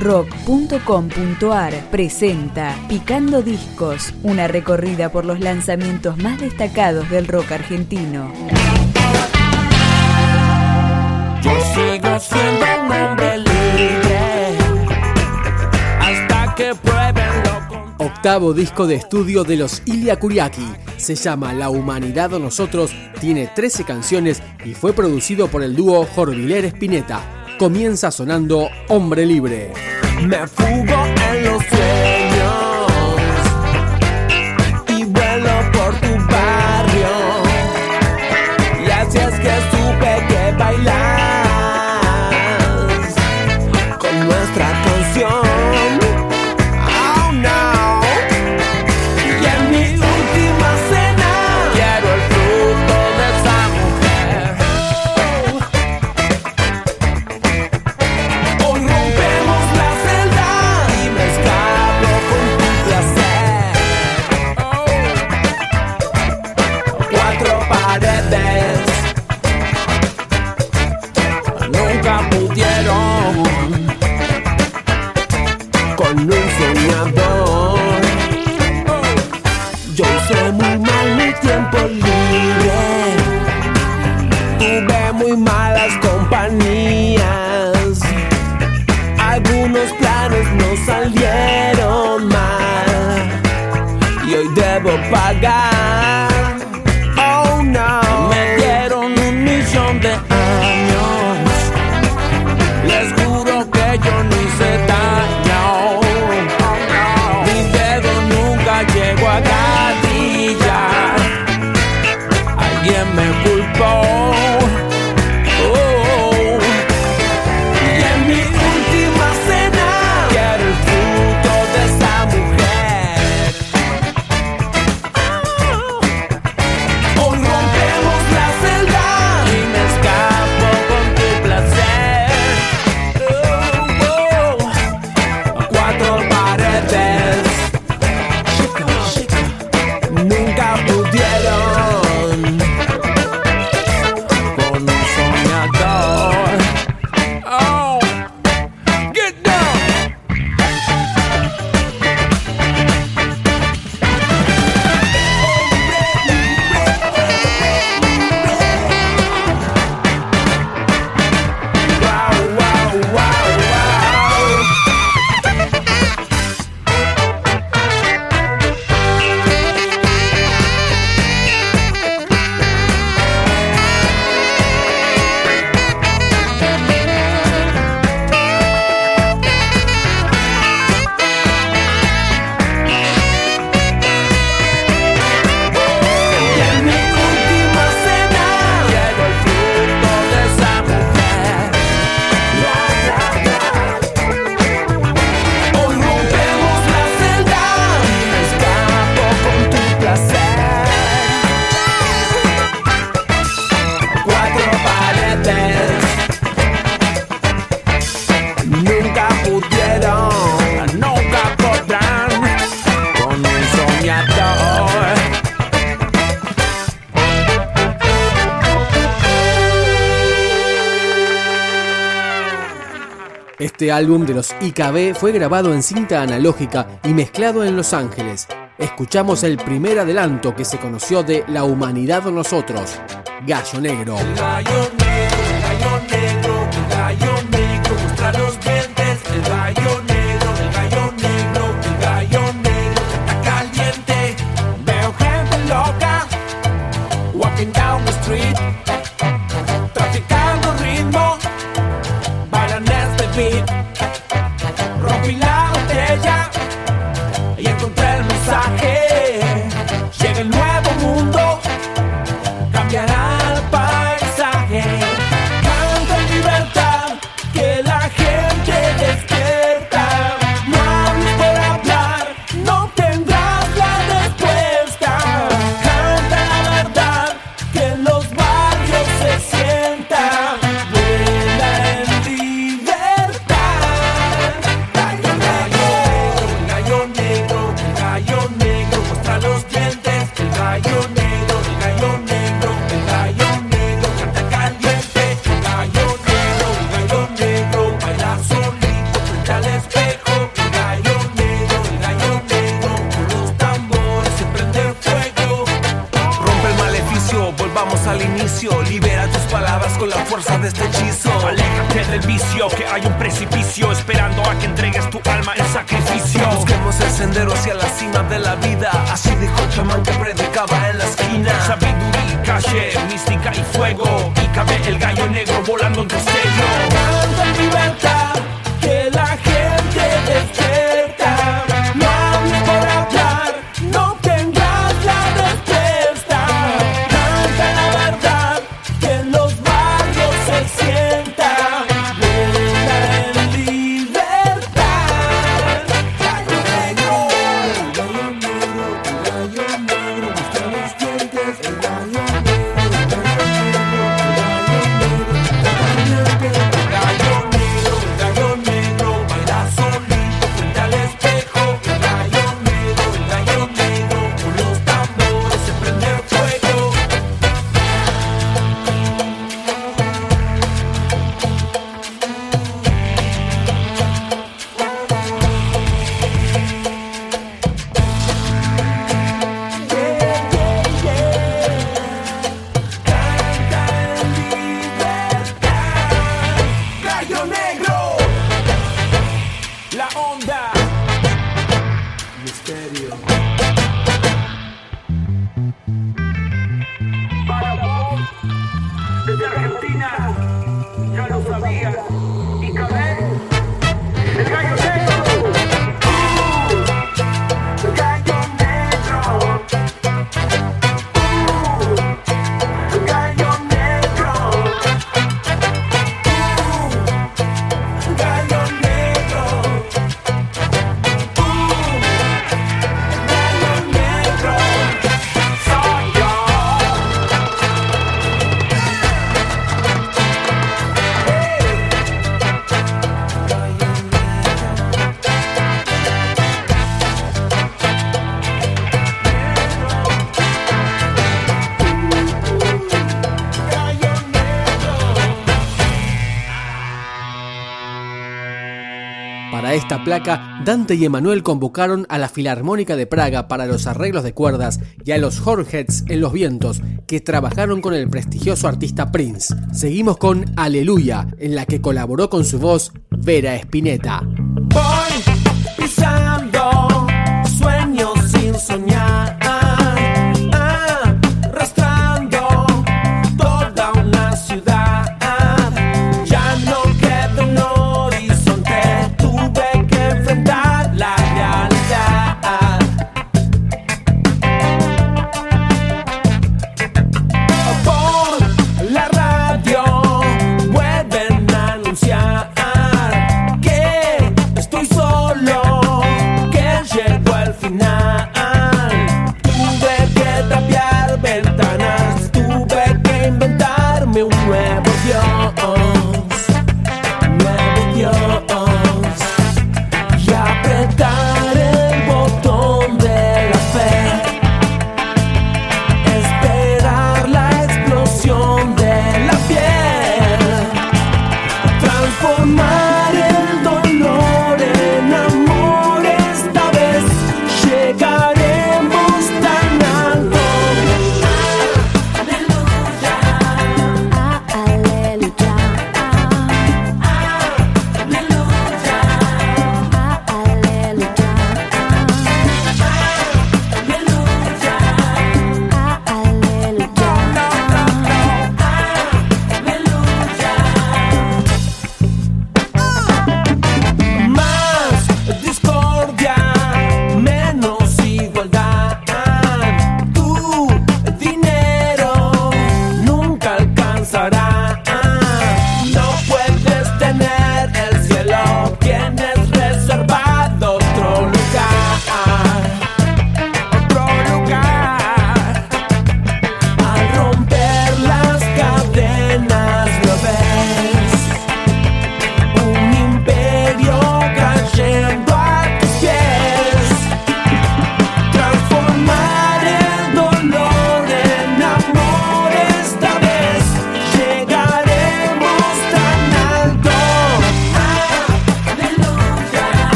rock.com.ar presenta Picando Discos, una recorrida por los lanzamientos más destacados del rock argentino. Yo sigo siendo un hombre libre hasta que prueben lo. Octavo disco de estudio de los Ilia Kuriaki. Se llama La Humanidad o Nosotros, tiene 13 canciones y fue producido por el dúo Jorviler Spinetta comienza sonando Hombre Libre. Me fugo Este álbum de los IKB fue grabado en cinta analógica y mezclado en Los Ángeles. Escuchamos el primer adelanto que se conoció de La humanidad nosotros, Gallo Negro. volando entre Para esta placa, Dante y Emanuel convocaron a la Filarmónica de Praga para los arreglos de cuerdas y a los Hornheads en los vientos, que trabajaron con el prestigioso artista Prince. Seguimos con Aleluya, en la que colaboró con su voz Vera Spinetta.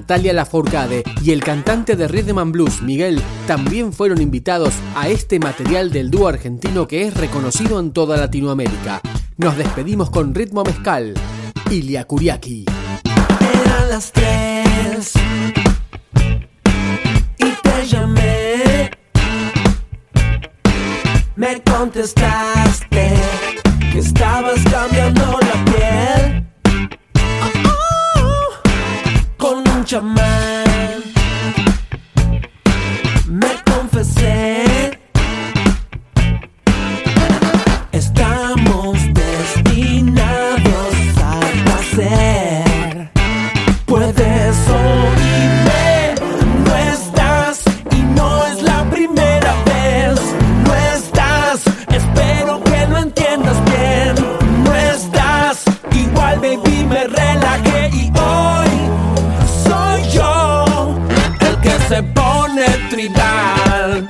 Natalia Lafourcade y el cantante de Rhythm and Blues, Miguel, también fueron invitados a este material del dúo argentino que es reconocido en toda Latinoamérica. Nos despedimos con ritmo mezcal. Ilia Kuriaki. Eran las tres y te llamé. Me contestaste que estabas cambiando Me confesé. Estamos destinados a nacer. Puedes oírme, no estás y no es la primera vez. No estás, espero que lo entiendas bien. No estás, igual baby me relajé y hoy se pone tribal,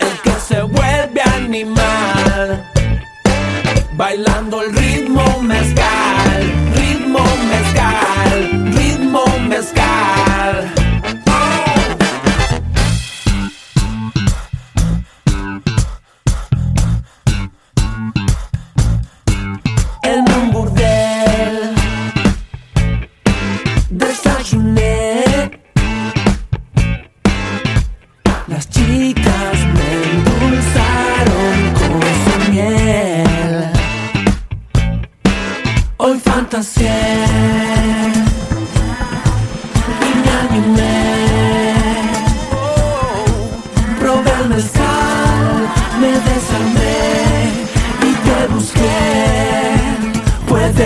el que se vuelve animal bailando el ritmo mezcal, ritmo mezcal, ritmo mezcal.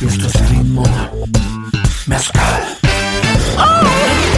Y esto es el ritmo mezcal. Chicas